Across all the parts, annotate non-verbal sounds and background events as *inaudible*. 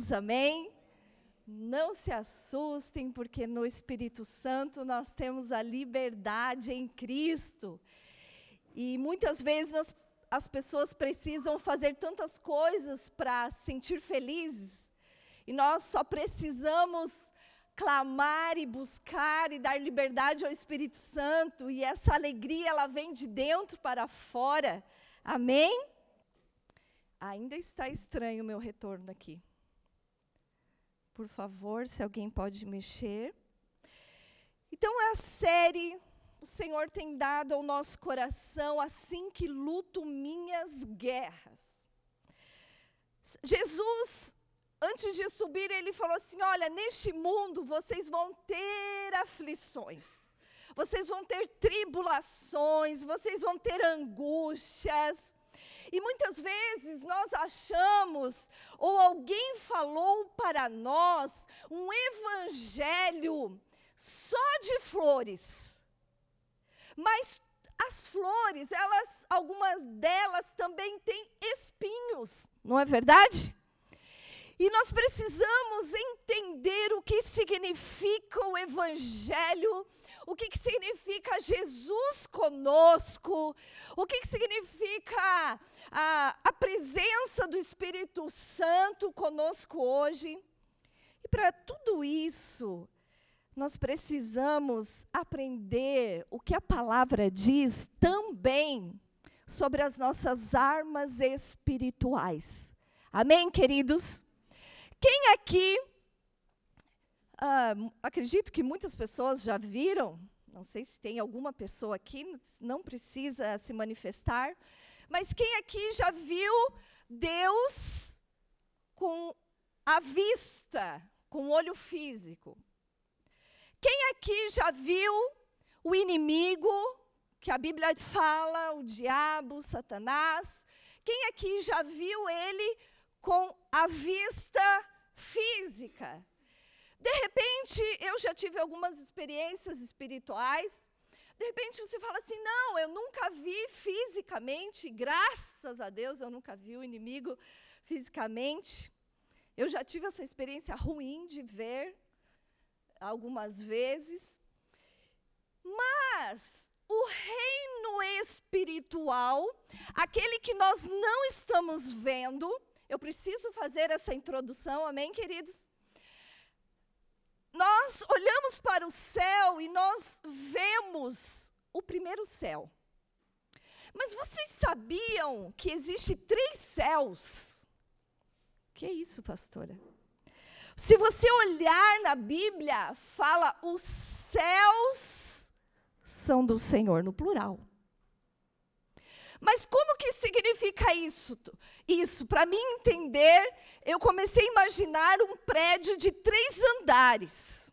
Jesus, amém? Não se assustem, porque no Espírito Santo nós temos a liberdade em Cristo. E muitas vezes as pessoas precisam fazer tantas coisas para se sentir felizes, e nós só precisamos clamar e buscar e dar liberdade ao Espírito Santo, e essa alegria ela vem de dentro para fora. Amém? Ainda está estranho o meu retorno aqui. Por favor, se alguém pode mexer. Então, a série o Senhor tem dado ao nosso coração assim que luto minhas guerras. Jesus, antes de subir, ele falou assim: Olha, neste mundo vocês vão ter aflições, vocês vão ter tribulações, vocês vão ter angústias. E muitas vezes nós achamos, ou alguém falou para nós, um evangelho só de flores. Mas as flores, elas, algumas delas também têm espinhos, não é verdade? E nós precisamos entender o que significa o Evangelho o que, que significa Jesus conosco, o que, que significa a, a presença do Espírito Santo conosco hoje. E para tudo isso, nós precisamos aprender o que a palavra diz também sobre as nossas armas espirituais. Amém, queridos? Quem aqui Uh, acredito que muitas pessoas já viram, não sei se tem alguma pessoa aqui, não precisa se manifestar, mas quem aqui já viu Deus com a vista, com o olho físico? Quem aqui já viu o inimigo, que a Bíblia fala, o diabo, Satanás? Quem aqui já viu ele com a vista física? De repente, eu já tive algumas experiências espirituais. De repente você fala assim: não, eu nunca vi fisicamente, graças a Deus eu nunca vi o inimigo fisicamente. Eu já tive essa experiência ruim de ver algumas vezes. Mas o reino espiritual, aquele que nós não estamos vendo, eu preciso fazer essa introdução, amém, queridos? Nós olhamos para o céu e nós vemos o primeiro céu. Mas vocês sabiam que existe três céus? Que é isso, pastora? Se você olhar na Bíblia, fala os céus são do Senhor no plural. Mas como que significa isso? Isso, para mim entender, eu comecei a imaginar um prédio de três andares.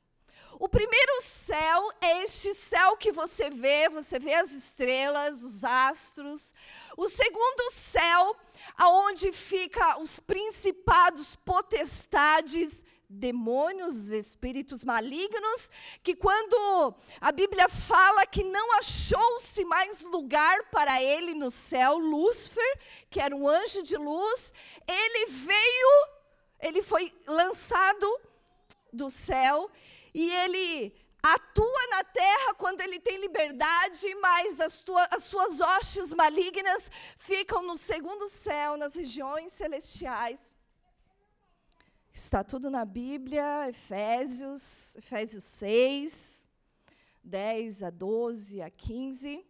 O primeiro céu é este céu que você vê, você vê as estrelas, os astros. O segundo céu, aonde fica os principados, potestades demônios, espíritos malignos, que quando a Bíblia fala que não achou-se mais lugar para ele no céu, Lúcifer, que era um anjo de luz, ele veio, ele foi lançado do céu e ele atua na terra quando ele tem liberdade, mas as, tua, as suas hostes malignas ficam no segundo céu, nas regiões celestiais. Está tudo na Bíblia, Efésios, Efésios 6, 10 a 12 a 15.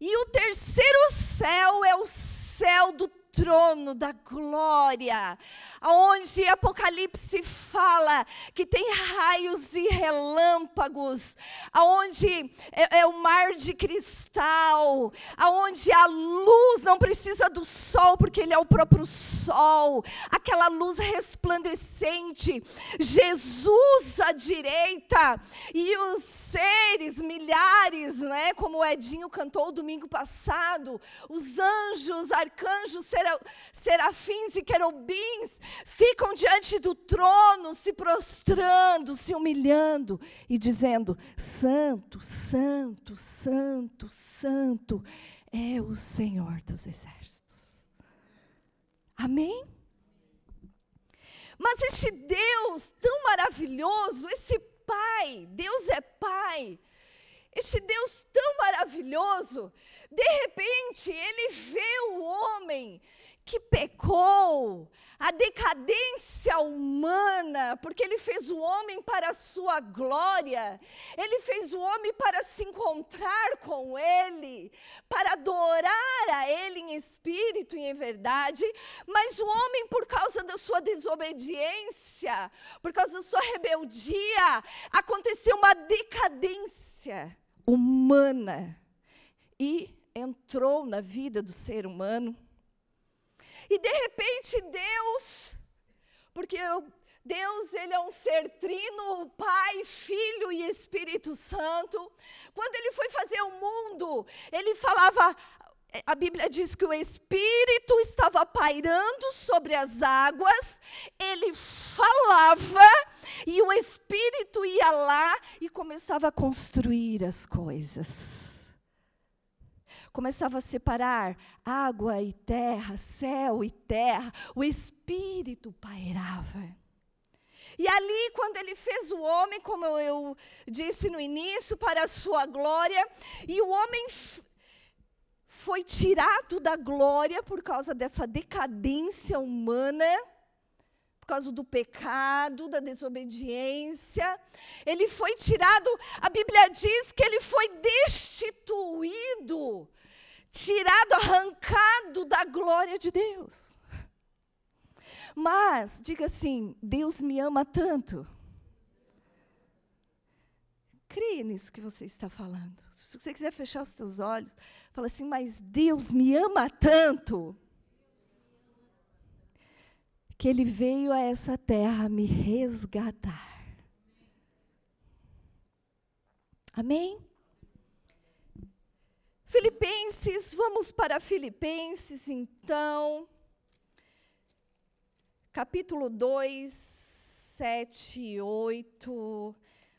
E o terceiro céu é o céu do trono da glória, onde Apocalipse fala que tem raios e relâmpagos, aonde é, é, o mar de cristal, aonde a luz não precisa do sol, porque ele é o próprio sol, aquela luz resplandecente, Jesus à direita e os seres milhares, né, como o Edinho cantou domingo passado, os anjos, arcanjos, serafins e querubins ficam diante do trono, se prostrando, se humilhando e dizendo: Santo, Santo, Santo, Santo é o Senhor dos exércitos. Amém? Mas este Deus tão maravilhoso, esse Pai, Deus é Pai, este Deus tão maravilhoso, de repente ele vê o homem que pecou, a decadência humana, porque ele fez o homem para a sua glória, ele fez o homem para se encontrar com ele, para adorar a ele em espírito e em verdade, mas o homem, por causa da sua desobediência, por causa da sua rebeldia, aconteceu uma decadência humana e entrou na vida do ser humano e de repente Deus, porque Deus, ele é um ser trino, Pai, Filho e Espírito Santo. Quando ele foi fazer o mundo, ele falava, a Bíblia diz que o Espírito estava pairando sobre as águas, ele falava, e o Espírito ia lá e começava a construir as coisas começava a separar água e terra, céu e terra, o Espírito pairava. E ali, quando ele fez o homem, como eu disse no início, para a sua glória, e o homem foi tirado da glória por causa dessa decadência humana, por causa do pecado, da desobediência. Ele foi tirado, a Bíblia diz que ele foi destituído tirado, arrancado da glória de Deus. Mas, diga assim: Deus me ama tanto. Creia nisso que você está falando. Se você quiser fechar os seus olhos, fala assim: Mas Deus me ama tanto que Ele veio a essa terra me resgatar. Amém? Filipenses, vamos para Filipenses então. Capítulo 2, 7 e 8.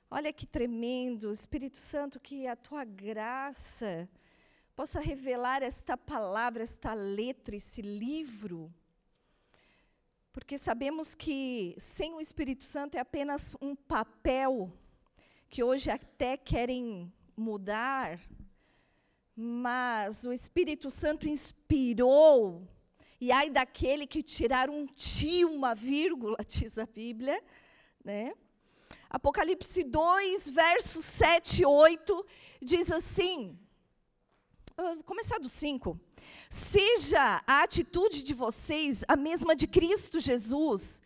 Olha que tremendo, Espírito Santo, que a tua graça possa revelar esta palavra, esta letra, esse livro. Porque sabemos que sem o Espírito Santo é apenas um papel que hoje até querem mudar, mas o Espírito Santo inspirou, e ai daquele que tirar um tio, uma vírgula, *laughs* diz a Bíblia, né? Apocalipse 2, versos 7 e 8, diz assim, vou começar do 5. Seja a atitude de vocês a mesma de Cristo Jesus,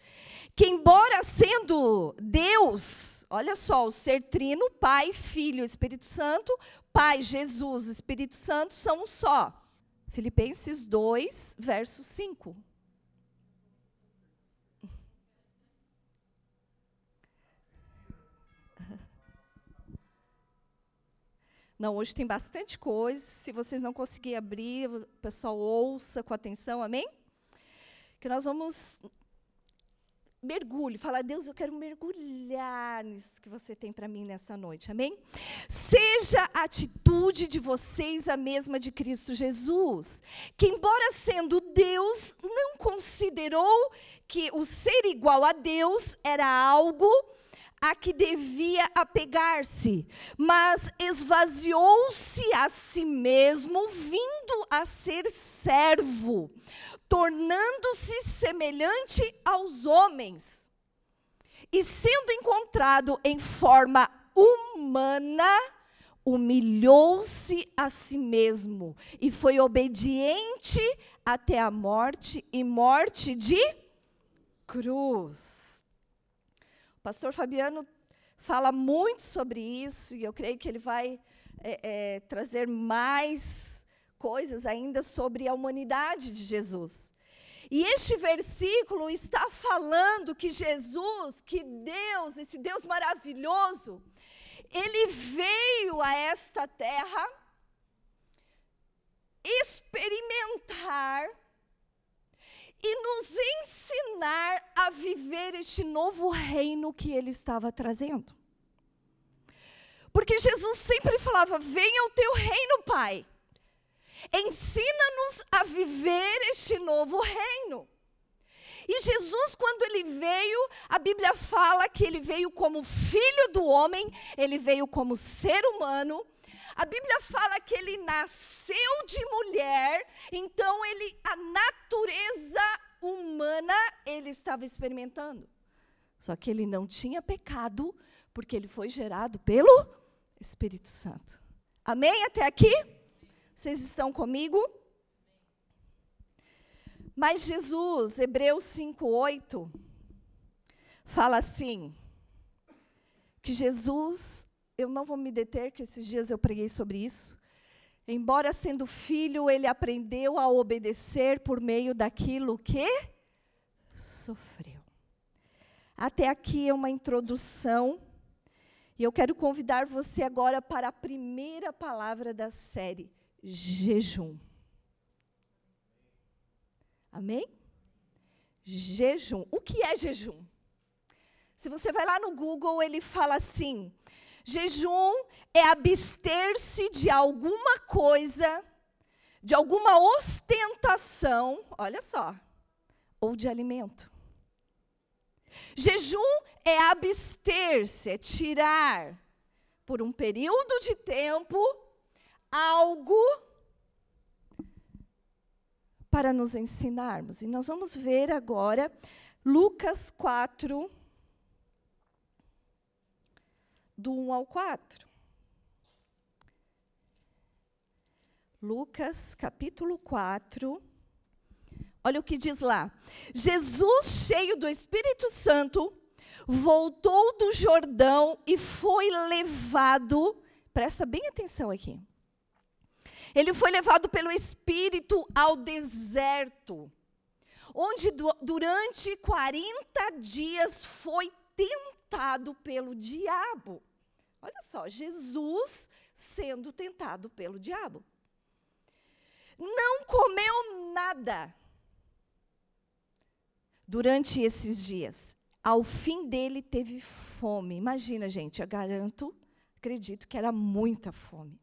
que, embora sendo Deus, olha só, o ser trino, Pai, Filho Espírito Santo, Pai, Jesus, Espírito Santo são um só. Filipenses 2, verso 5. *laughs* Não, hoje tem bastante coisa. Se vocês não conseguirem abrir, o pessoal ouça com atenção, amém? Que nós vamos mergulhe, fala, Deus, eu quero mergulhar nisso que você tem para mim nesta noite, amém? Seja a atitude de vocês a mesma de Cristo Jesus, que, embora sendo Deus, não considerou que o ser igual a Deus era algo a que devia apegar-se, mas esvaziou-se a si mesmo, vindo a ser servo tornando-se semelhante aos homens. E sendo encontrado em forma humana, humilhou-se a si mesmo e foi obediente até a morte e morte de cruz. O pastor Fabiano fala muito sobre isso e eu creio que ele vai é, é, trazer mais coisas ainda sobre a humanidade de Jesus. E este versículo está falando que Jesus, que Deus, esse Deus maravilhoso, ele veio a esta terra experimentar e nos ensinar a viver este novo reino que ele estava trazendo. Porque Jesus sempre falava: Venha o teu reino, Pai. Ensina-nos a viver este novo reino. E Jesus, quando ele veio, a Bíblia fala que ele veio como filho do homem, ele veio como ser humano. A Bíblia fala que ele nasceu de mulher, então ele a natureza humana ele estava experimentando. Só que ele não tinha pecado, porque ele foi gerado pelo Espírito Santo. Amém até aqui? Vocês estão comigo? Mas Jesus, Hebreus 5:8, fala assim: que Jesus, eu não vou me deter, que esses dias eu preguei sobre isso. Embora sendo filho, ele aprendeu a obedecer por meio daquilo que sofreu. Até aqui é uma introdução. E eu quero convidar você agora para a primeira palavra da série: jejum. Amém? Jejum. O que é jejum? Se você vai lá no Google, ele fala assim: jejum é abster-se de alguma coisa, de alguma ostentação, olha só, ou de alimento. Jejum é abster-se, é tirar por um período de tempo algo para nos ensinarmos. E nós vamos ver agora Lucas 4, do 1 ao 4. Lucas, capítulo 4. Olha o que diz lá. Jesus, cheio do Espírito Santo, voltou do Jordão e foi levado. Presta bem atenção aqui ele foi levado pelo Espírito ao deserto, onde durante 40 dias foi tentado pelo diabo. Olha só, Jesus sendo tentado pelo diabo. Não comeu nada durante esses dias. Ao fim dele teve fome. Imagina, gente, eu garanto, acredito que era muita fome.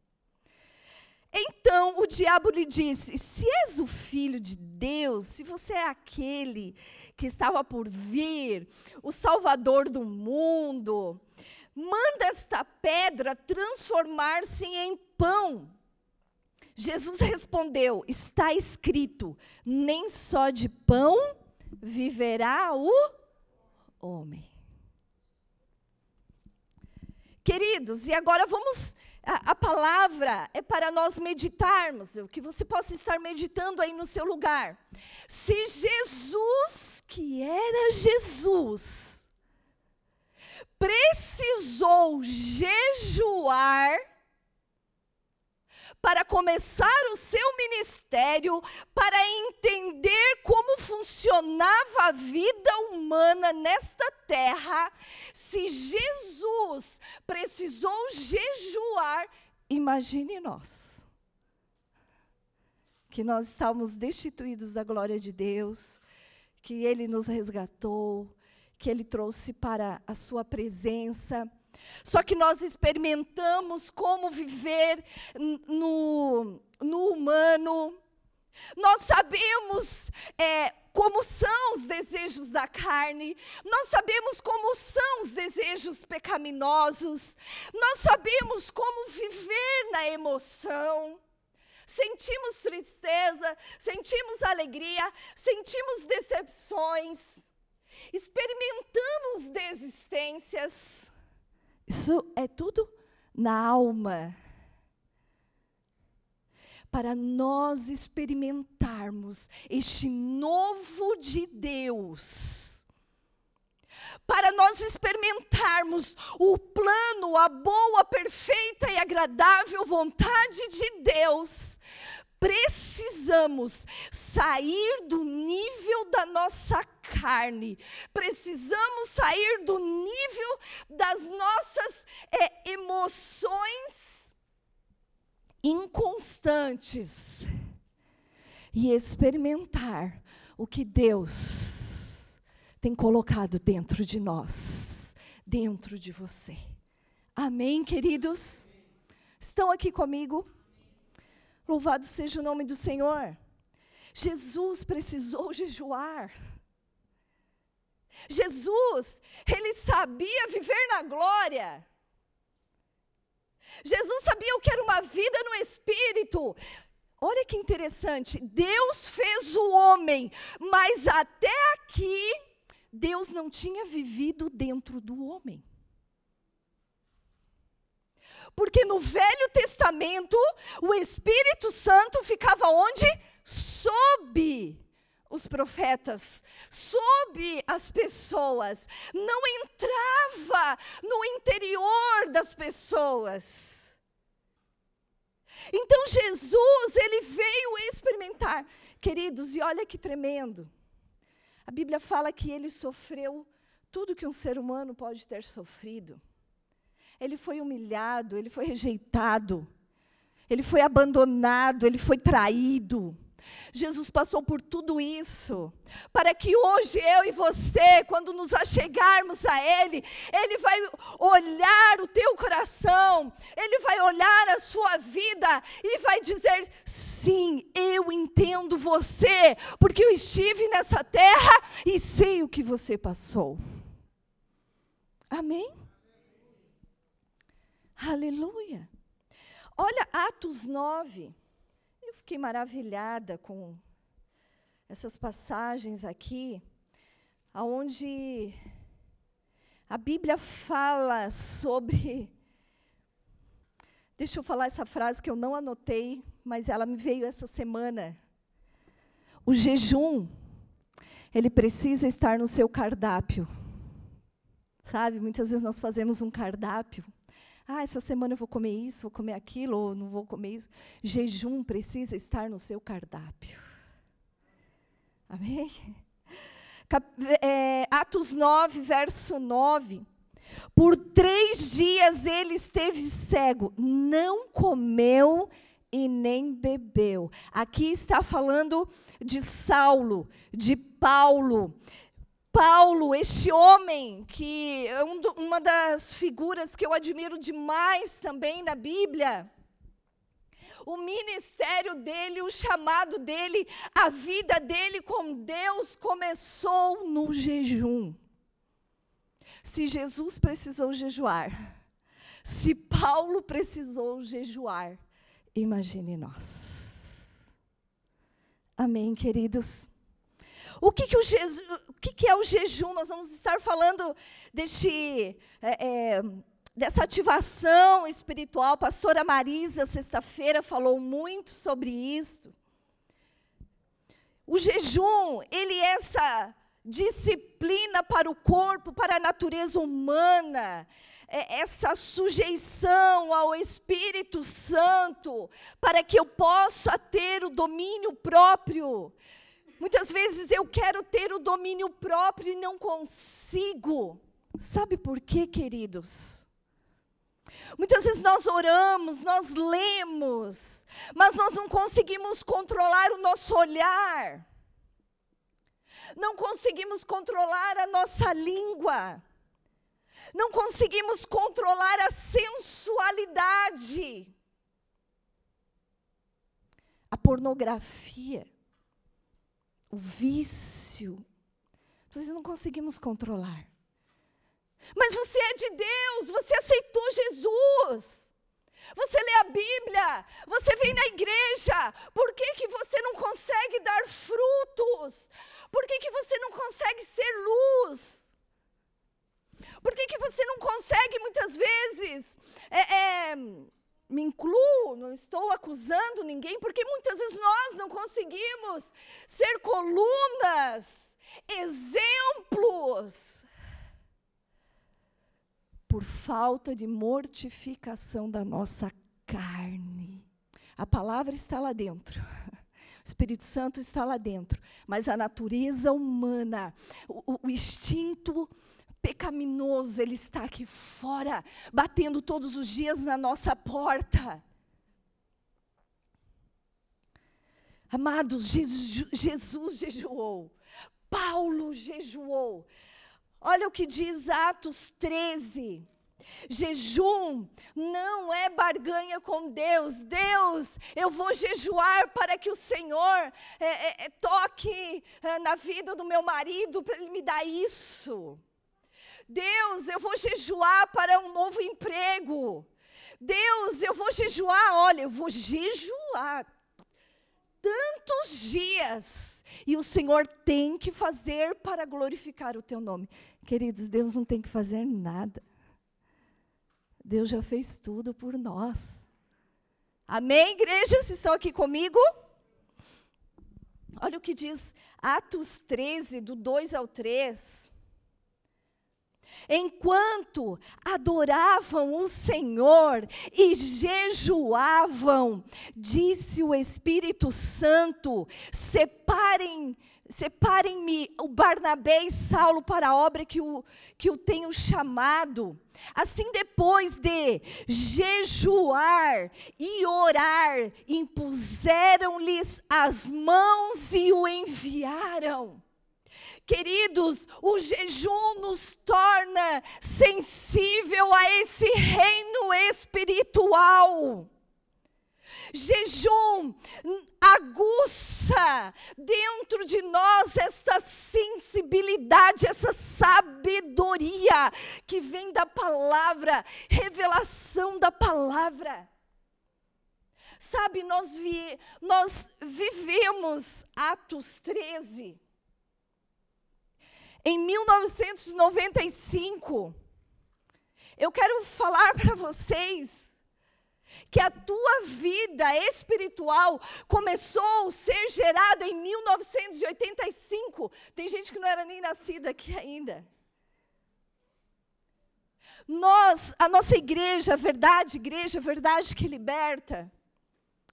Então o diabo lhe disse: Se és o filho de Deus, se você é aquele que estava por vir, o salvador do mundo, manda esta pedra transformar-se em pão. Jesus respondeu: Está escrito: nem só de pão viverá o homem. Queridos, e agora vamos a, a, palavra é para nós meditarmos, que você possa estar meditando aí no seu lugar. Se Jesus, que era Jesus, precisou jejuar para começar o seu ministério, para entender como funcionava a vida humana nesta terra. Se Jesus precisou jejuar, imagine nós. Que nós estávamos destituídos da glória de Deus, que Ele nos resgatou, que Ele trouxe para a Sua presença só que nós experimentamos como viver no, no humano. Nós sabemos é, como são os desejos da carne, nós sabemos como são os desejos pecaminosos, nós sabemos como viver na emoção. Sentimos tristeza, sentimos alegria, sentimos decepções, experimentamos desistências. Isso é tudo na alma. Para nós experimentarmos este novo de Deus, para nós experimentarmos o plano, a boa, perfeita e agradável vontade de Deus, precisamos sair do nível da nossa carne, precisamos sair do nível das nossas é, emoções inconstantes e experimentar o que Deus tem colocado dentro de nós, dentro de você. Amém, queridos? Estão aqui comigo? Louvado seja o nome do Senhor. Jesus precisou jejuar. Jesus, ele sabia viver na glória. Jesus sabia o que era uma vida no espírito. Olha que interessante, Deus fez o homem, mas até aqui Deus não tinha vivido dentro do homem. Porque no Velho Testamento, o Espírito Santo ficava onde? Sob os profetas, sob as pessoas, não entrava no interior das pessoas. Então Jesus, ele veio experimentar. Queridos, e olha que tremendo. A Bíblia fala que ele sofreu tudo que um ser humano pode ter sofrido. Ele foi humilhado, ele foi rejeitado, ele foi abandonado, ele foi traído. Jesus passou por tudo isso, para que hoje eu e você, quando nos achegarmos a Ele, Ele vai olhar o teu coração, Ele vai olhar a sua vida e vai dizer: sim, eu entendo você, porque eu estive nessa terra e sei o que você passou. Amém? Aleluia. Olha Atos 9 fiquei maravilhada com essas passagens aqui, aonde a Bíblia fala sobre. Deixa eu falar essa frase que eu não anotei, mas ela me veio essa semana. O jejum, ele precisa estar no seu cardápio. Sabe, muitas vezes nós fazemos um cardápio ah, essa semana eu vou comer isso, vou comer aquilo, ou não vou comer isso. Jejum precisa estar no seu cardápio. Amém? Cap é, Atos 9, verso 9. Por três dias ele esteve cego, não comeu e nem bebeu. Aqui está falando de Saulo, de Paulo. Paulo, este homem, que é um do, uma das figuras que eu admiro demais também na Bíblia, o ministério dele, o chamado dele, a vida dele com Deus começou no jejum. Se Jesus precisou jejuar, se Paulo precisou jejuar, imagine nós. Amém, queridos? O que, que, o, o que, que é o jejum? Nós vamos estar falando deste, é, é, dessa ativação espiritual. A pastora Marisa, sexta-feira, falou muito sobre isso. O jejum, ele é essa disciplina para o corpo, para a natureza humana, é essa sujeição ao Espírito Santo, para que eu possa ter o domínio próprio Muitas vezes eu quero ter o domínio próprio e não consigo. Sabe por quê, queridos? Muitas vezes nós oramos, nós lemos, mas nós não conseguimos controlar o nosso olhar. Não conseguimos controlar a nossa língua. Não conseguimos controlar a sensualidade. A pornografia o vício. Nós não conseguimos controlar. Mas você é de Deus, você aceitou Jesus. Você lê a Bíblia, você vem na igreja. Por que, que você não consegue dar frutos? Por que, que você não consegue ser luz? Por que, que você não consegue, muitas vezes, é, é, me incluo, não estou acusando ninguém, porque muitas vezes nós não conseguimos ser colunas, exemplos, por falta de mortificação da nossa carne. A palavra está lá dentro. O Espírito Santo está lá dentro, mas a natureza humana, o, o instinto pecaminoso, ele está aqui fora, batendo todos os dias na nossa porta. Amados, Jesus, jejuou, Paulo jejuou. Olha o que diz Atos 13. Jejum não é barganha com Deus. Deus, eu vou jejuar para que o Senhor é, é toque é, na vida do meu marido, para Ele me dar isso. Deus, eu vou jejuar para um novo emprego. Deus, eu vou jejuar, olha, eu vou jejuar tantos dias. E o Senhor tem que fazer para glorificar o teu nome. Queridos, Deus não tem que fazer nada. Deus já fez tudo por nós. Amém, igreja? Vocês estão aqui comigo? Olha o que diz Atos 13, do 2 ao 3. Enquanto adoravam o Senhor e jejuavam, disse o Espírito Santo: separem separem-me o Barnabé e Saulo para a obra que o, que o tenho chamado. Assim, depois de jejuar e orar, impuseram-lhes as mãos e o enviaram. Queridos, o jejum nos torna sensível a esse reino espiritual. Jejum aguça dentro de nós esta sensibilidade, essa sabedoria que vem da palavra, revelação da palavra. Sabe, nós, vi, nós vivemos Atos 13 em 1995, eu quero falar *laughs* para vocês que a tua vida espiritual começou a ser gerada em 1985. Tem gente que não era nem nascida aqui ainda. Nós, a nossa igreja, a verdade, igreja, a verdade que liberta,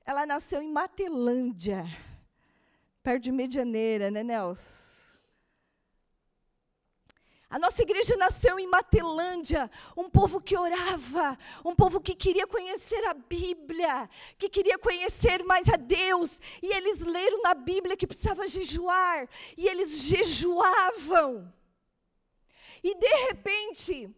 ela nasceu em Matelândia, perto de Medianeira, né, Nelson? A nossa igreja nasceu em Matelândia, um povo que orava, um povo que queria conhecer a Bíblia, que queria conhecer mais a Deus, e eles leram na Bíblia que precisava jejuar, e eles jejuavam. E de repente,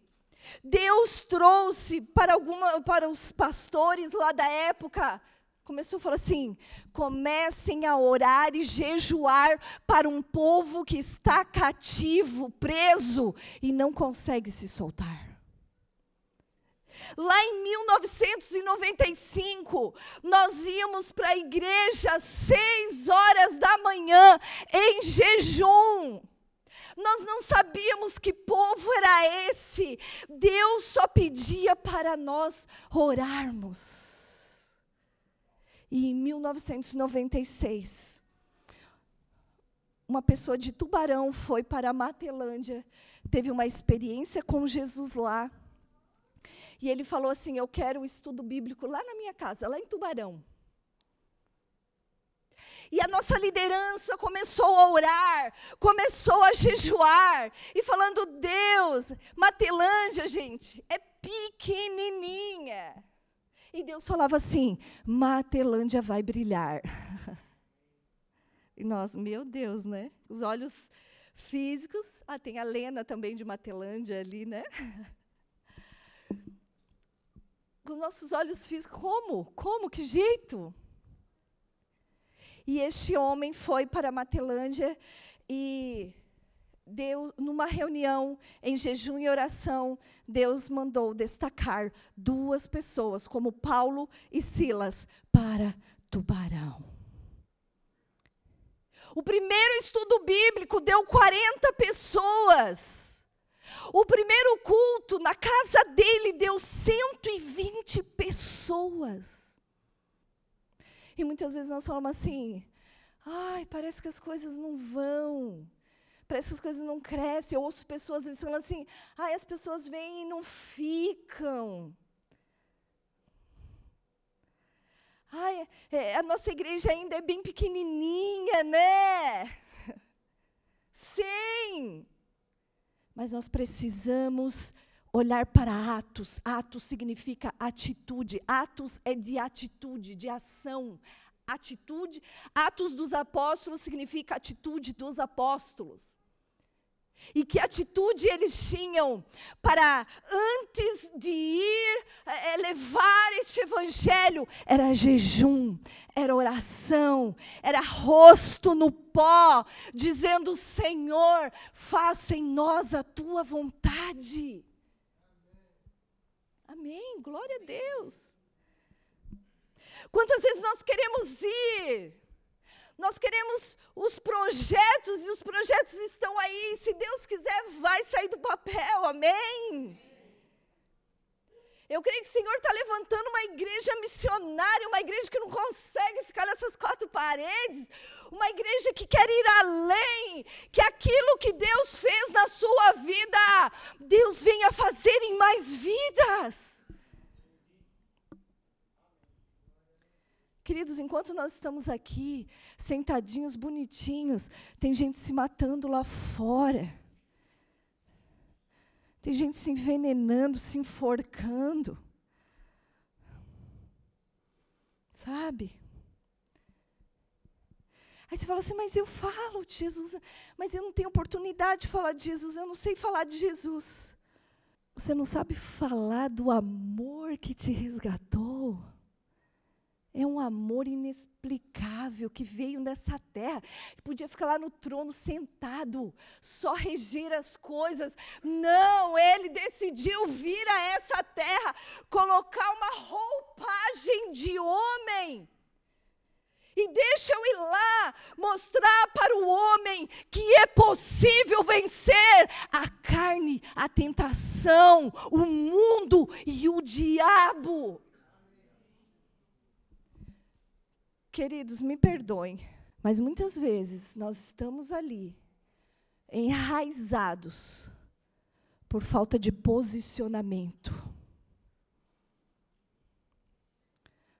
Deus trouxe para, alguma, para os pastores lá da época começou a falar assim: comecem a orar e jejuar para um povo que está cativo, preso e não consegue se soltar. Lá em 1995, nós íamos para a igreja às seis horas da manhã, em jejum. Nós não sabíamos que povo era esse. Deus só pedia para nós orarmos. E em 1996, uma pessoa de Tubarão foi para a Matelândia, teve uma experiência com Jesus lá. E ele falou assim: Eu quero o estudo bíblico lá na minha casa, lá em Tubarão. E a nossa liderança começou a orar, começou a jejuar, e falando: Deus, Matelândia, gente, é pequenininha. E Deus falava assim: Matelândia vai brilhar. *laughs* E nós, meu Deus, né? Os olhos físicos. Ah, tem a Lena também de Matelândia ali, né? *laughs* Com nossos olhos físicos, como? Como? Que jeito? E este homem foi para Matelândia e Deus, numa reunião em jejum e oração, Deus mandou destacar duas pessoas, como Paulo e Silas, para Tubarão. O primeiro estudo bíblico deu 40 pessoas. O primeiro culto na casa dele deu 120 pessoas. E muitas vezes nós falamos assim: ai, parece que as coisas não vão parece que as coisas não crescem. Eu ouço pessoas falando assim, ah, as pessoas vêm e não ficam. Ai, é, a nossa igreja ainda é bem pequenininha, né? *laughs* Sim. Mas nós precisamos olhar para Atos. Atos significa atitude. Atos é de atitude, de ação. Atitude. Atos dos apóstolos significa atitude dos apóstolos. E que atitude eles tinham para, antes de ir é, levar este evangelho, era jejum, era oração, era rosto no pó, dizendo: Senhor, faça em nós a tua vontade. Amém, glória a Deus. Quantas vezes nós queremos ir, nós queremos os projetos e os projetos estão aí. Se Deus quiser, vai sair do papel. Amém? Eu creio que o Senhor está levantando uma igreja missionária, uma igreja que não consegue ficar nessas quatro paredes, uma igreja que quer ir além, que aquilo que Deus fez na sua vida, Deus venha fazer em mais vidas. Queridos, enquanto nós estamos aqui, sentadinhos, bonitinhos, tem gente se matando lá fora. Tem gente se envenenando, se enforcando. Sabe? Aí você fala assim, mas eu falo de Jesus, mas eu não tenho oportunidade de falar de Jesus, eu não sei falar de Jesus. Você não sabe falar do amor que te resgatou. É um amor inexplicável que veio nessa terra. Podia ficar lá no trono sentado, só reger as coisas. Não, ele decidiu vir a essa terra, colocar uma roupagem de homem. E deixa eu ir lá mostrar para o homem que é possível vencer a carne, a tentação, o mundo e o diabo. Queridos, me perdoem, mas muitas vezes nós estamos ali, enraizados, por falta de posicionamento.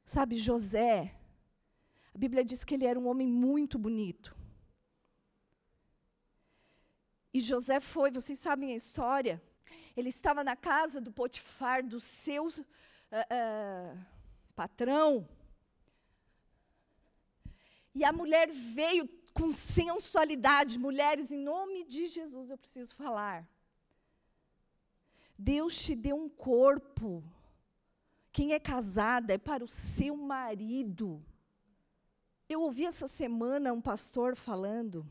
Sabe, José, a Bíblia diz que ele era um homem muito bonito. E José foi, vocês sabem a história, ele estava na casa do Potifar, do seu uh, uh, patrão, e a mulher veio com sensualidade. Mulheres, em nome de Jesus, eu preciso falar. Deus te deu um corpo. Quem é casada é para o seu marido. Eu ouvi essa semana um pastor falando,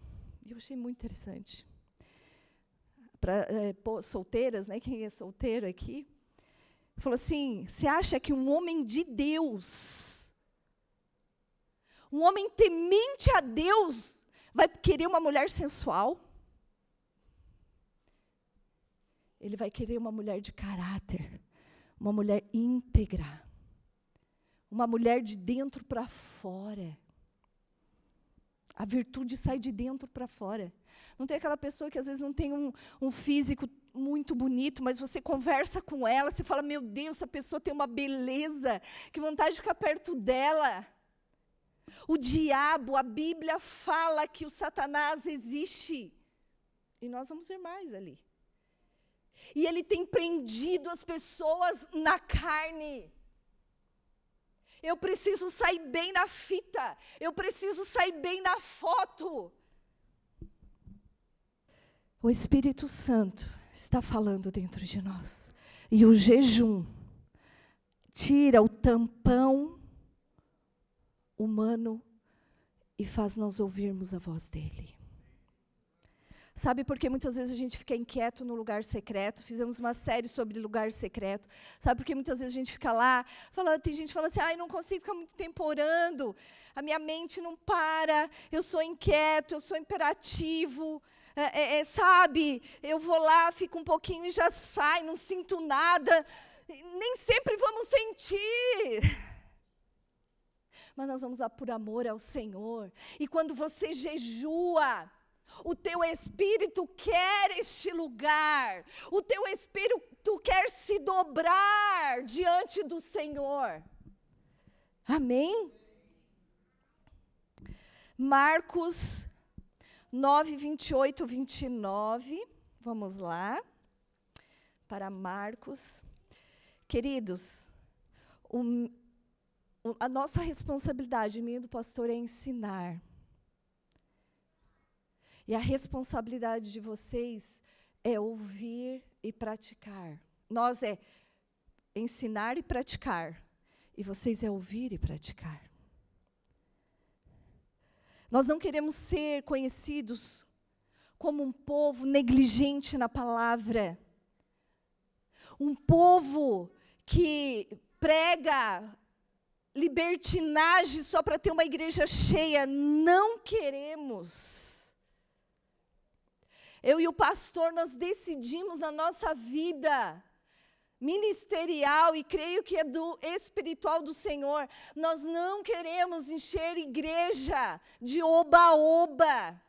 e eu achei muito interessante. Para é, solteiras, né? Quem é solteiro aqui? Falou assim: você acha que um homem de Deus um homem temente a Deus vai querer uma mulher sensual? Ele vai querer uma mulher de caráter, uma mulher íntegra, uma mulher de dentro para fora. A virtude sai de dentro para fora. Não tem aquela pessoa que às vezes não tem um, um, físico muito bonito, mas você conversa com ela, você fala: Meu Deus, essa pessoa tem uma beleza, que vontade de ficar perto dela. O diabo, a Bíblia fala que o Satanás existe. E nós vamos ver mais ali. E ele tem prendido as pessoas na carne. Eu preciso sair bem na fita. Eu preciso sair bem na foto. O Espírito Santo está falando dentro de nós. E o jejum tira o tampão humano e faz nós ouvirmos a voz dele. Sabe por que muitas vezes a gente fica inquieto no lugar secreto? Fizemos uma série sobre lugar secreto. Sabe por que muitas vezes a gente fica lá, fala, tem gente que fala assim, ai, não consigo ficar muito tempo orando, a minha mente não para, eu sou inquieto, eu sou imperativo. É, é, é, sabe, eu vou lá, fico um pouquinho e já sai, não sinto nada. Nem sempre vamos sentir *laughs* mas nós vamos lá por amor ao Senhor. E quando você jejua, o teu espírito quer este lugar, o teu espírito quer se dobrar diante do Senhor. Amém? Marcos 9, 28, 29. Vamos lá. Para Marcos. Queridos, o, a nossa responsabilidade, minha do pastor, é ensinar. E a responsabilidade de vocês é ouvir e praticar. Nós é ensinar e praticar. E vocês é ouvir e praticar. Nós não queremos ser conhecidos como um povo negligente na palavra. Um povo que prega libertinagem só para ter uma igreja cheia. Não queremos. Eu e o pastor, nós decidimos na nossa vida ministerial e creio que é do espiritual do Senhor. Nós não queremos encher igreja de oba-oba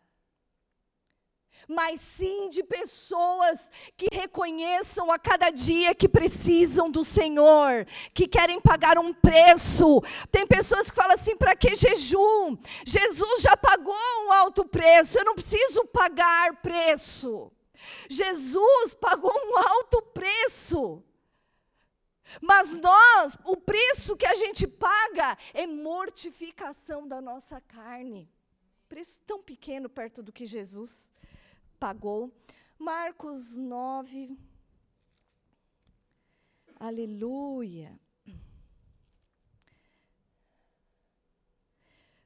mas sim de pessoas que reconheçam a cada dia que precisam do Senhor, que querem pagar um preço. Tem pessoas que falam assim: para que jejum? Jesus já pagou um alto preço, eu não preciso pagar preço. Jesus pagou um alto preço. Mas nós, o preço que a gente paga é mortificação da nossa carne. Preço tão pequeno perto do que Jesus pagou. Marcos 9. Aleluia.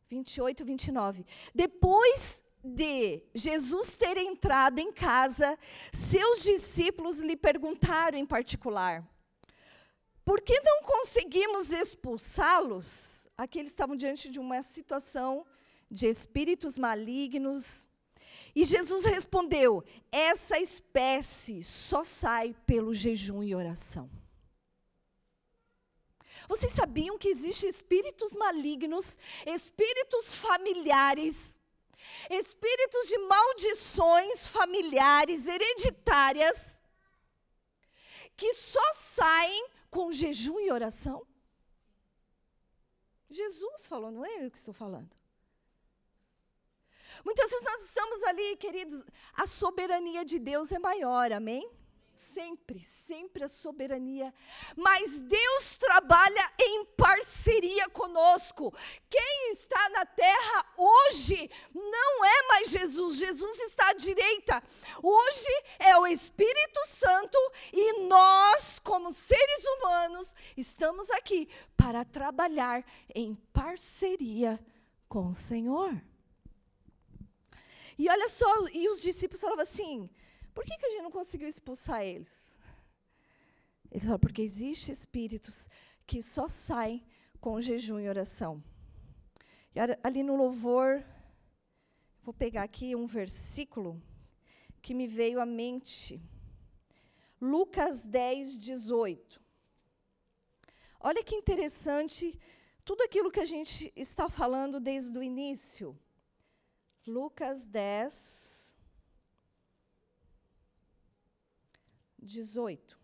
28, 29. Depois de Jesus ter entrado em casa, seus discípulos lhe perguntaram em particular: Por que não conseguimos expulsá-los? Aqui eles estavam diante de uma situação de espíritos malignos, e Jesus respondeu: essa espécie só sai pelo jejum e oração. Vocês sabiam que existem espíritos malignos, espíritos familiares, espíritos de maldições familiares, hereditárias, que só saem com jejum e oração? Jesus falou, não é eu que estou falando. Muitas vezes nós estamos ali, queridos, a soberania de Deus é maior, amém? Sempre, sempre a soberania. Mas Deus trabalha em parceria conosco. Quem está na terra hoje não é mais Jesus, Jesus está à direita. Hoje é o Espírito Santo e nós, como seres humanos, estamos aqui para trabalhar em parceria com o Senhor. E olha só, e os discípulos falavam assim: por que, que a gente não conseguiu expulsar eles? Eles falaram, porque existem espíritos que só saem com jejum e oração. E ali no louvor, vou pegar aqui um versículo que me veio à mente. Lucas 10, 18. Olha que interessante tudo aquilo que a gente está falando desde o início. Lucas 10, 18.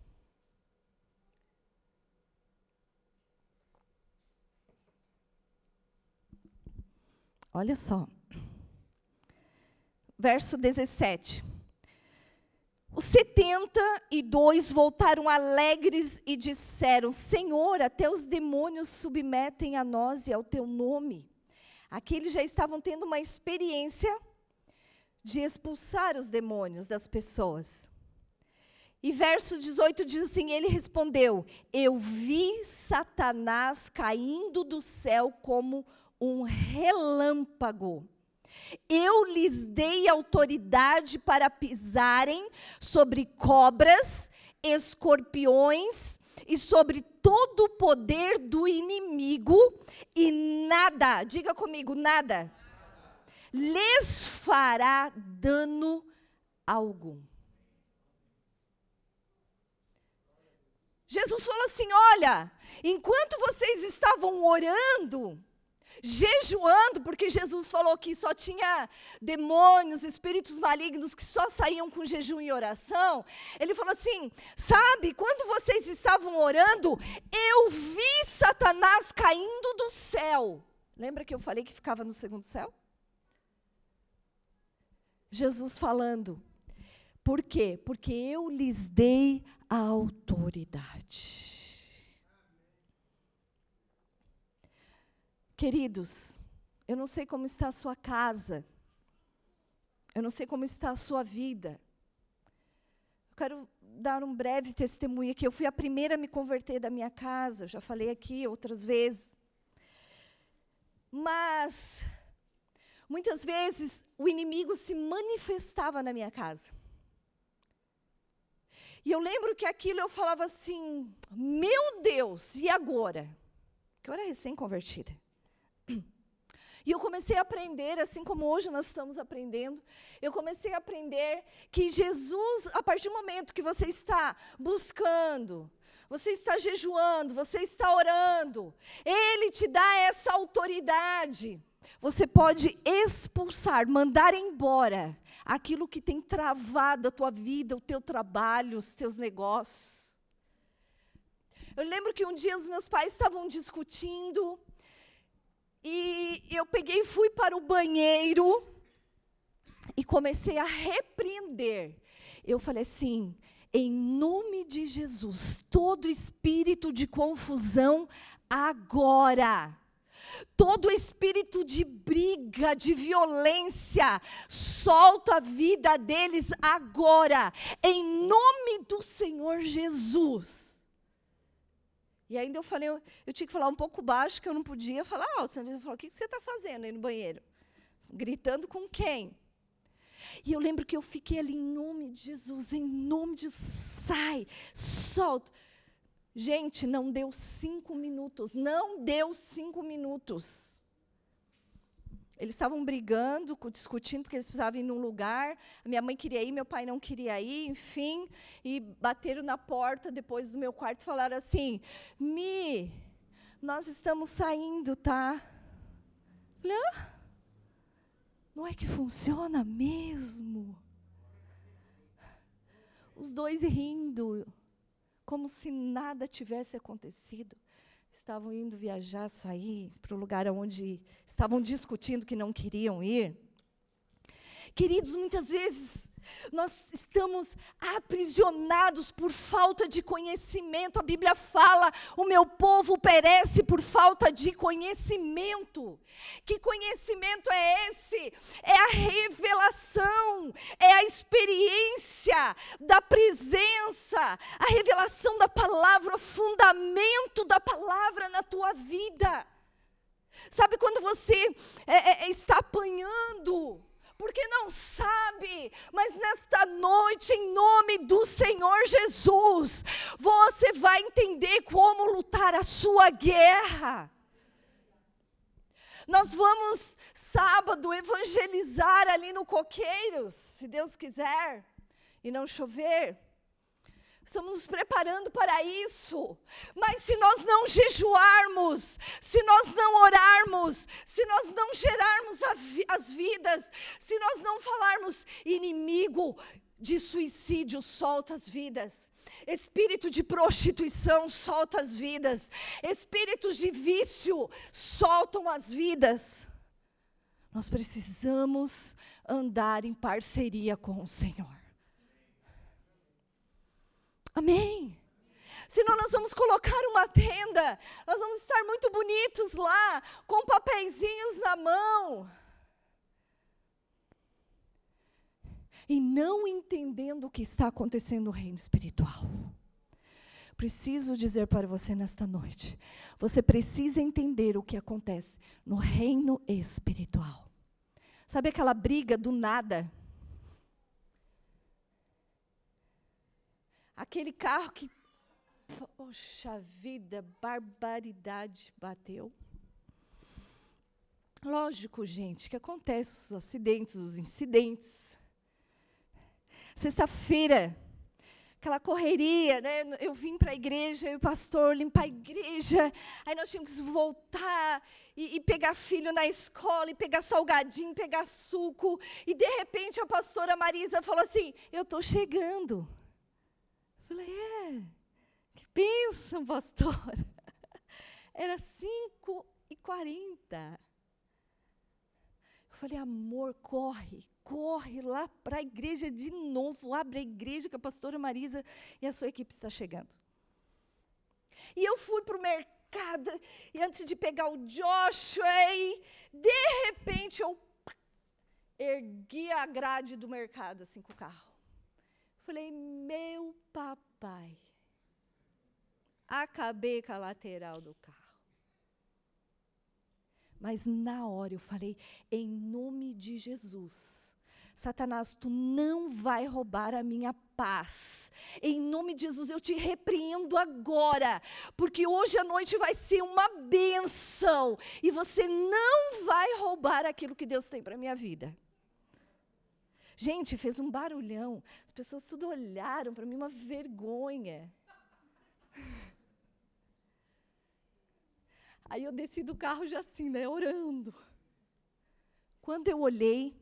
Olha só. Verso 17. Os setenta e dois voltaram alegres e disseram: Senhor, até os demônios submetem a nós e ao teu nome. Aqui eles já estavam tendo uma experiência de expulsar os demônios das pessoas. E verso 18 diz assim: Ele respondeu: Eu vi Satanás caindo do céu como um relâmpago. Eu lhes dei autoridade para pisarem sobre cobras, escorpiões e sobre todo o poder do inimigo, e nada, diga comigo, nada, lhes fará dano algum. Jesus falou assim: olha, enquanto vocês estavam orando, jejuando, porque Jesus falou que só tinha demônios, espíritos malignos que só saíam com jejum e oração. Ele falou assim: sabe, quando vocês estavam orando, eu vi Satanás caindo do céu. Lembra que eu falei que ficava no segundo céu? Jesus falando. Por quê? Porque eu lhes dei a autoridade. Queridos, eu não sei como está a sua casa, Eu não sei como está a sua vida. Eu quero dar um breve testemunho aqui. Eu fui a primeira a me converter da minha casa, já falei aqui outras vezes. Mas, muitas vezes, o inimigo se manifestava na minha casa. E eu lembro que aquilo eu falava assim: meu Deus, e agora? Que eu era recém-convertida. E eu comecei a aprender, assim como hoje nós estamos aprendendo, eu comecei a aprender que Jesus, a partir do momento que você está buscando, você está jejuando, você está orando, Ele te dá essa autoridade. Você pode expulsar, mandar embora aquilo que tem travado a tua vida, o teu trabalho, os teus negócios. Eu lembro que um dia os meus pais estavam discutindo, e eu peguei e fui para o banheiro e comecei a repreender. Eu falei assim: em nome de Jesus, todo espírito de confusão agora. Todo espírito de briga, de violência, solta a vida deles agora, em nome do Senhor Jesus. E ainda eu falei, eu, eu, tinha que falar um pouco baixo, que eu não podia falar alto. Ele falou, o que você está fazendo aí no banheiro? Gritando com quem? E eu lembro que eu fiquei ali, em nome de Jesus, em nome de sai, solta. Gente, não deu cinco minutos, não deu cinco minutos. Eles estavam brigando, discutindo, porque eles precisavam ir num lugar. Minha mãe queria ir, meu pai não queria ir, enfim. E bateram na porta depois do meu quarto e falaram assim: Mi, nós estamos saindo, tá? Não, não é que funciona mesmo. Os dois rindo, como se nada tivesse acontecido estavam indo viajar, sair para o lugar onde estavam discutindo que não queriam ir. Queridos, muitas vezes nós estamos aprisionados por falta de conhecimento. A Bíblia fala: o meu povo perece por falta de conhecimento. Que conhecimento é esse? É a revelação, é a experiência da presença, a revelação da palavra, o fundamento da palavra na tua vida. Sabe quando você é, é, está apanhando? Porque não sabe, mas nesta noite, em nome do Senhor Jesus, você vai entender como lutar a sua guerra. Nós vamos sábado evangelizar ali no Coqueiros, se Deus quiser, e não chover. Estamos nos preparando para isso. Mas se nós não jejuarmos, se nós não orarmos, se nós não gerarmos vi as vidas, se nós não falarmos inimigo de suicídio, solta as vidas. Espírito de prostituição, solta as vidas. Espíritos de vício, soltam as vidas. Nós precisamos andar em parceria com o Senhor. Amém. Senão nós vamos colocar uma tenda, nós vamos estar muito bonitos lá, com papeizinhos na mão. E não entendendo o que está acontecendo no reino espiritual. Preciso dizer para você nesta noite: você precisa entender o que acontece no reino espiritual. Sabe aquela briga do nada? Aquele carro que, poxa vida, barbaridade bateu. Lógico, gente, que acontece os acidentes, os incidentes. Sexta-feira, aquela correria, né? Eu vim para a igreja, e o pastor limpar a igreja, aí nós tínhamos que voltar e, e, pegar filho na escola, e pegar salgadinho, pegar suco, e de repente a pastora Marisa falou assim: Eu estou chegando. Falei, é, que bênção, pastora. *laughs* Era 5 e 40. Eu falei, amor, corre, corre lá para a igreja de novo, abre a igreja que a pastora Marisa e a sua equipe está chegando. E eu fui para o mercado, e antes de pegar o Joshua, e de repente eu, ergui a grade do mercado assim com o carro. Falei, meu papai. Acabei com a lateral do carro. Mas na hora eu falei, em nome de Jesus, Satanás, tu não vai roubar a minha paz. Em nome de Jesus, eu te repreendo agora, porque hoje à noite vai ser uma benção e você não vai roubar aquilo que Deus tem para minha vida. Gente, fez um barulhão. As pessoas tudo olharam para mim, uma vergonha. *laughs* Aí eu desci do carro já assim, né, orando. Quando eu olhei,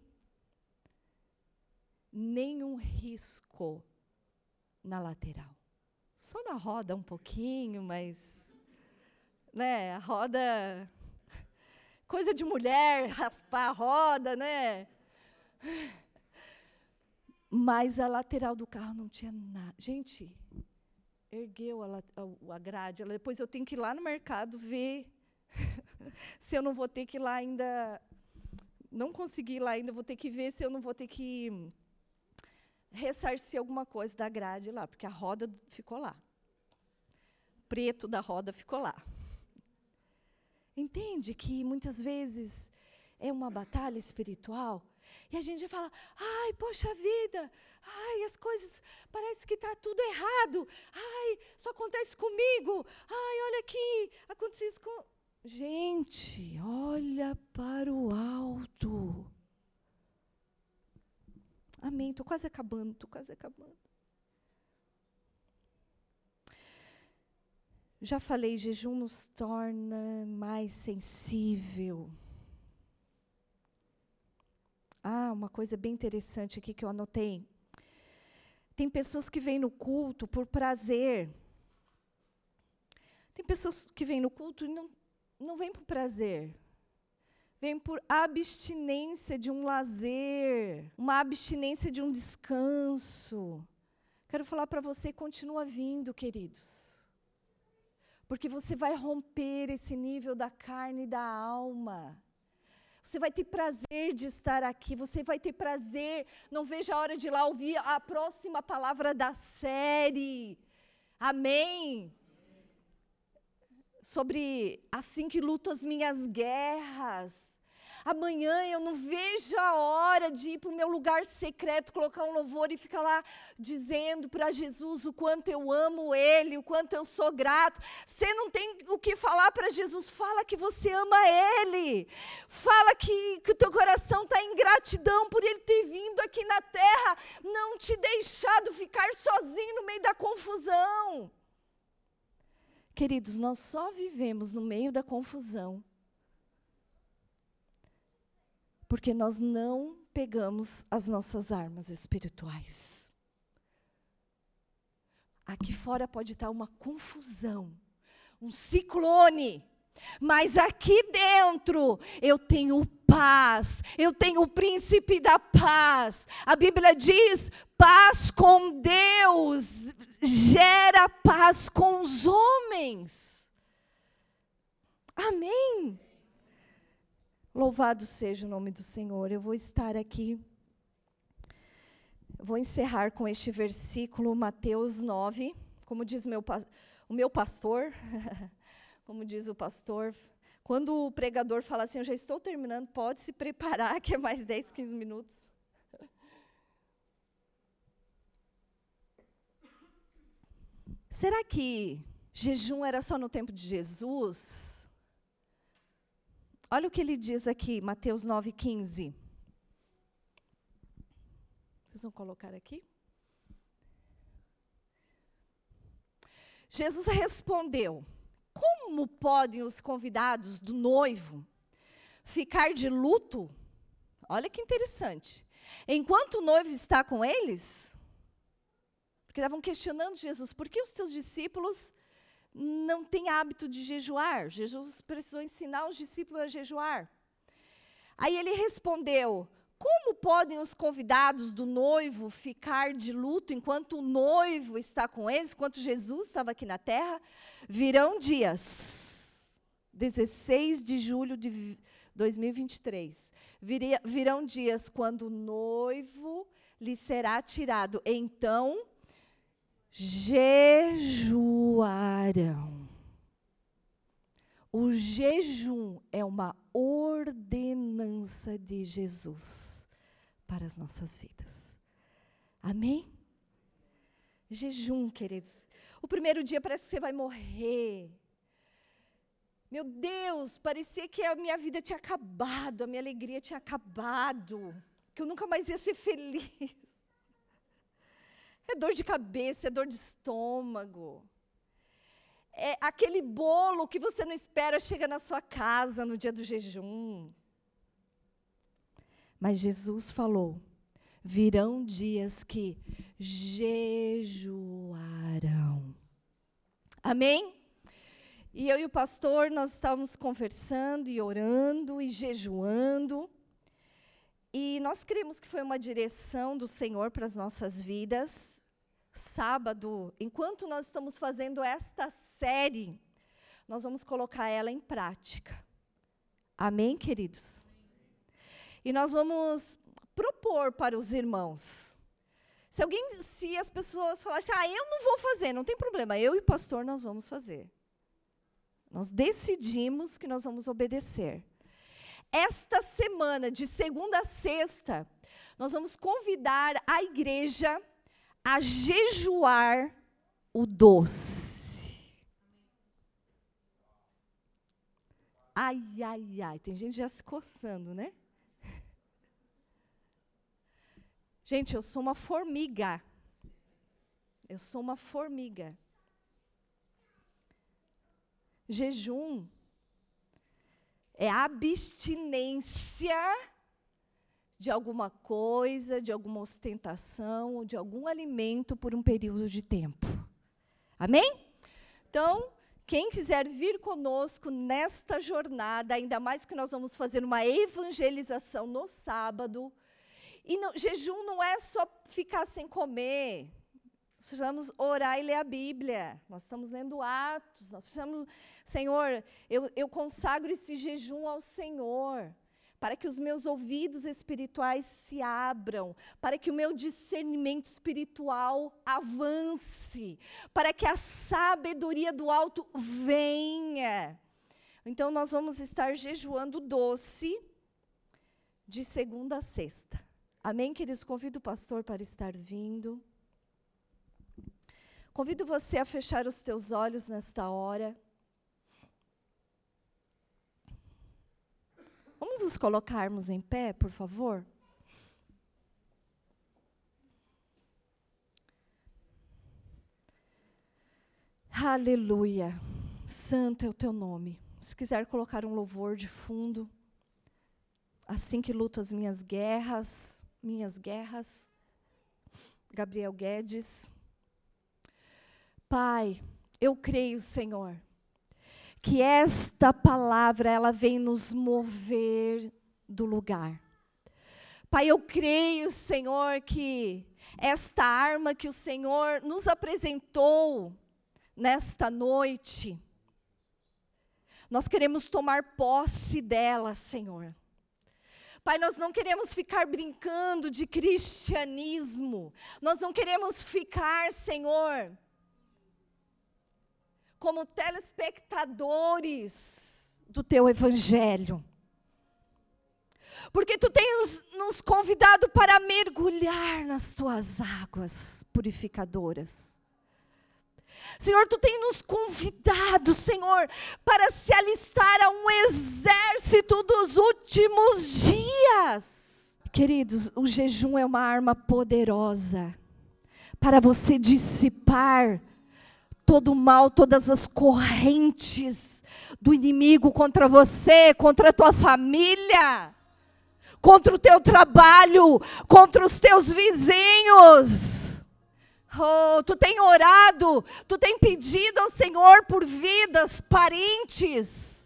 nenhum risco na lateral. Só na roda um pouquinho, mas né, a roda coisa de mulher, *laughs* raspar a roda, né? Mas a lateral do carro não tinha nada. Gente, ergueu a, a, a grade. Depois eu tenho que ir lá no mercado ver *laughs* se eu não vou ter que ir lá ainda. Não consegui ir lá ainda, vou ter que ver se eu não vou ter que ressarcir alguma coisa da grade lá, porque a roda ficou lá. Preto da roda ficou lá. Entende que muitas vezes é uma batalha espiritual e a gente fala, ai, poxa vida, ai, as coisas, parece que está tudo errado, ai, só acontece comigo, ai, olha aqui, aconteceu isso com. Gente, olha para o alto. Amém. Estou quase acabando, estou quase acabando. Já falei, jejum nos torna mais sensível. Ah, uma coisa bem interessante aqui que eu anotei. Tem pessoas que vêm no culto por prazer. Tem pessoas que vêm no culto e não, não vêm por prazer. Vêm por abstinência de um lazer, uma abstinência de um descanso. Quero falar para você, continua vindo, queridos. Porque você vai romper esse nível da carne e da alma. Você vai ter prazer de estar aqui, você vai ter prazer. Não veja a hora de ir lá ouvir a próxima palavra da série. Amém? Sobre assim que luto as minhas guerras. Amanhã eu não vejo a hora de ir para o meu lugar secreto, colocar um louvor e ficar lá dizendo para Jesus o quanto eu amo Ele, o quanto eu sou grato. Você não tem o que falar para Jesus, fala que você ama Ele. Fala que, que o teu coração está em gratidão por Ele ter vindo aqui na terra, não te deixado ficar sozinho no meio da confusão. Queridos, nós só vivemos no meio da confusão porque nós não pegamos as nossas armas espirituais. Aqui fora pode estar uma confusão, um ciclone, mas aqui dentro eu tenho paz, eu tenho o príncipe da paz. A Bíblia diz: paz com Deus gera paz com os homens. Amém. Louvado seja o nome do Senhor. Eu vou estar aqui. Vou encerrar com este versículo, Mateus 9. Como diz meu, o meu pastor, *laughs* como diz o pastor, quando o pregador fala assim, eu já estou terminando, pode se preparar, que é mais 10, 15 minutos. Será que jejum era só no tempo de Jesus? Olha o que ele diz aqui, Mateus 9,15. Vocês vão colocar aqui? Jesus respondeu: Como podem os convidados do noivo ficar de luto? Olha que interessante. Enquanto o noivo está com eles, porque estavam questionando Jesus, por que os teus discípulos não tem hábito de jejuar. Jesus precisou ensinar os discípulos a jejuar. Aí ele respondeu: Como podem os convidados do noivo ficar de luto enquanto o noivo está com eles, enquanto Jesus estava aqui na terra? Virão dias, 16 de julho de 2023. Viria, virão dias quando o noivo lhe será tirado. Então jejuarão. O jejum é uma ordenança de Jesus para as nossas vidas. Amém? Jejum, queridos. O primeiro dia parece que você vai morrer. Meu Deus, parecia que a minha vida tinha acabado, a minha alegria tinha acabado, que eu nunca mais ia ser feliz. É dor de cabeça, é dor de estômago. É aquele bolo que você não espera chega na sua casa no dia do jejum. Mas Jesus falou: virão dias que jejuarão. Amém? E eu e o pastor, nós estávamos conversando e orando e jejuando. E nós cremos que foi uma direção do Senhor para as nossas vidas. Sábado, enquanto nós estamos fazendo esta série, nós vamos colocar ela em prática. Amém, queridos? E nós vamos propor para os irmãos. Se alguém, se as pessoas falarem, ah, eu não vou fazer, não tem problema, eu e o pastor nós vamos fazer. Nós decidimos que nós vamos obedecer. Esta semana, de segunda a sexta, nós vamos convidar a igreja a jejuar o doce. Ai, ai, ai, tem gente já se coçando, né? Gente, eu sou uma formiga. Eu sou uma formiga. Jejum é abstinência de alguma coisa, de alguma ostentação, ou de algum alimento por um período de tempo. Amém? Então, quem quiser vir conosco nesta jornada, ainda mais que nós vamos fazer uma evangelização no sábado, e no, jejum não é só ficar sem comer, precisamos orar e ler a Bíblia. Nós estamos lendo Atos. Nós precisamos, Senhor, eu, eu consagro esse jejum ao Senhor, para que os meus ouvidos espirituais se abram, para que o meu discernimento espiritual avance, para que a sabedoria do alto venha. Então, nós vamos estar jejuando doce de segunda a sexta. Amém, queridos? Convido o pastor para estar vindo. Convido você a fechar os teus olhos nesta hora. Vamos nos colocarmos em pé, por favor? Aleluia. Santo é o teu nome. Se quiser colocar um louvor de fundo, assim que luto as minhas guerras, minhas guerras. Gabriel Guedes. Pai, eu creio, Senhor, que esta palavra ela vem nos mover do lugar. Pai, eu creio, Senhor, que esta arma que o Senhor nos apresentou nesta noite, nós queremos tomar posse dela, Senhor. Pai, nós não queremos ficar brincando de cristianismo, nós não queremos ficar, Senhor, como telespectadores do teu evangelho. Porque tu tens nos convidado para mergulhar nas tuas águas purificadoras. Senhor, tu tens nos convidado, Senhor, para se alistar a um exército dos últimos dias. Queridos, o jejum é uma arma poderosa para você dissipar todo o mal, todas as correntes do inimigo contra você, contra a tua família, contra o teu trabalho, contra os teus vizinhos. Oh, tu tem orado, tu tem pedido ao Senhor por vidas, parentes,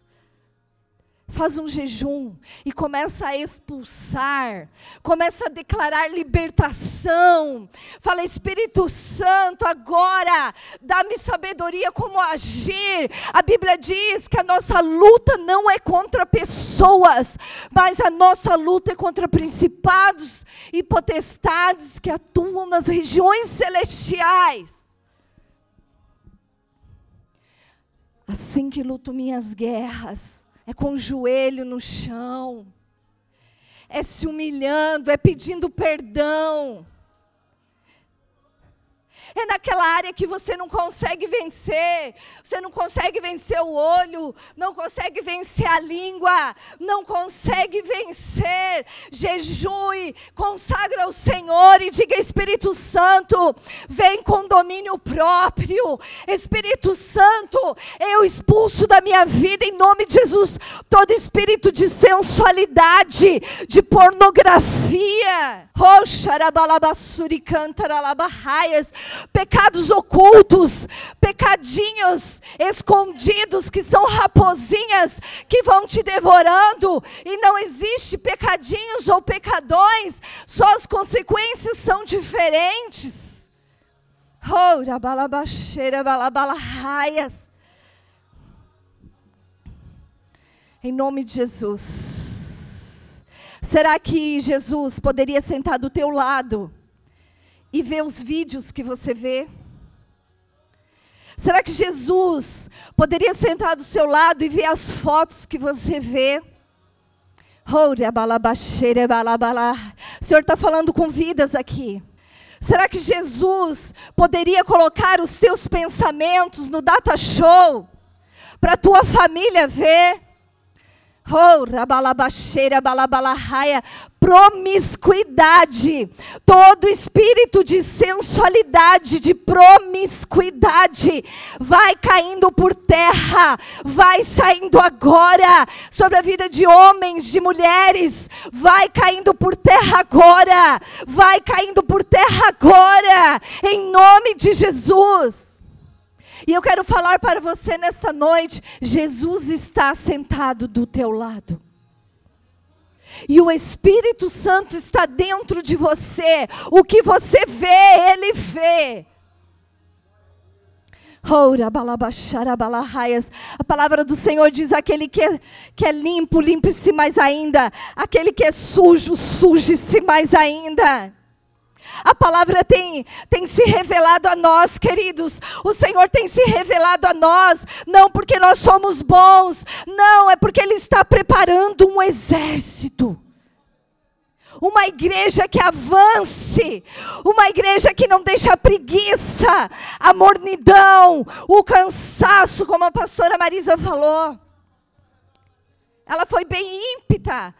faz um jejum e começa a expulsar, começa a declarar libertação. Fala, Espírito Santo, agora dá-me sabedoria como agir. A Bíblia diz que a nossa luta não é contra pessoas, mas a nossa luta é contra principados e potestades que atuam nas regiões celestiais. Assim que luto minhas guerras, é com o joelho no chão, é se humilhando, é pedindo perdão é naquela área que você não consegue vencer. Você não consegue vencer o olho, não consegue vencer a língua, não consegue vencer. Jejue, consagra ao Senhor e diga: Espírito Santo, vem com domínio próprio. Espírito Santo, eu expulso da minha vida, em nome de Jesus, todo espírito de sensualidade, de pornografia. Oh, xarabalabassuri cantaralabahaias pecados ocultos, pecadinhos escondidos que são raposinhas que vão te devorando, e não existe pecadinhos ou pecadões, só as consequências são diferentes. Oh, em nome de Jesus. Será que Jesus poderia sentar do teu lado? E ver os vídeos que você vê? Será que Jesus poderia sentar do seu lado e ver as fotos que você vê? O Senhor está falando com vidas aqui. Será que Jesus poderia colocar os teus pensamentos no data show para a tua família ver? Oh, rabalabaxeira, balabalahaya, promiscuidade, todo espírito de sensualidade, de promiscuidade, vai caindo por terra, vai saindo agora sobre a vida de homens, de mulheres, vai caindo por terra agora, vai caindo por terra agora, em nome de Jesus. E eu quero falar para você nesta noite: Jesus está sentado do teu lado. E o Espírito Santo está dentro de você. O que você vê, Ele vê. A palavra do Senhor diz: aquele que é, que é limpo, limpe-se mais ainda. Aquele que é sujo, suje-se mais ainda. A palavra tem, tem se revelado a nós, queridos. O Senhor tem se revelado a nós, não porque nós somos bons, não, é porque Ele está preparando um exército. Uma igreja que avance, uma igreja que não deixa a preguiça, a mornidão, o cansaço, como a pastora Marisa falou. Ela foi bem ímpita.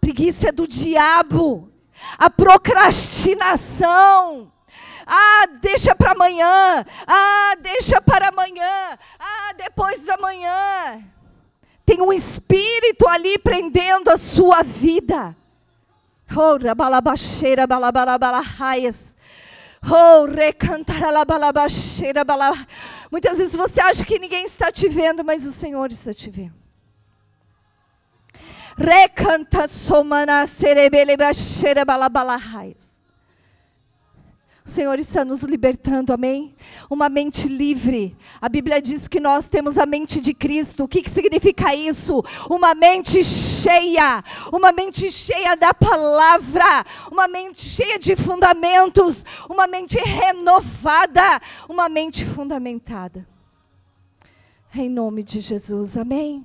Preguiça é do diabo a procrastinação. Ah, deixa para amanhã. Ah, deixa para amanhã. Ah, depois da manhã. Tem um espírito ali prendendo a sua vida. Oh, rabalabaxeira, balabalabalahaias. Oh, recantaralabalabaxeira, balá. Muitas vezes você acha que ninguém está te vendo, mas o Senhor está te vendo. Recanta somana. O Senhor está nos libertando, amém? Uma mente livre. A Bíblia diz que nós temos a mente de Cristo. O que, que significa isso? Uma mente cheia. Uma mente cheia da palavra. Uma mente cheia de fundamentos. Uma mente renovada. Uma mente fundamentada. Em nome de Jesus, amém?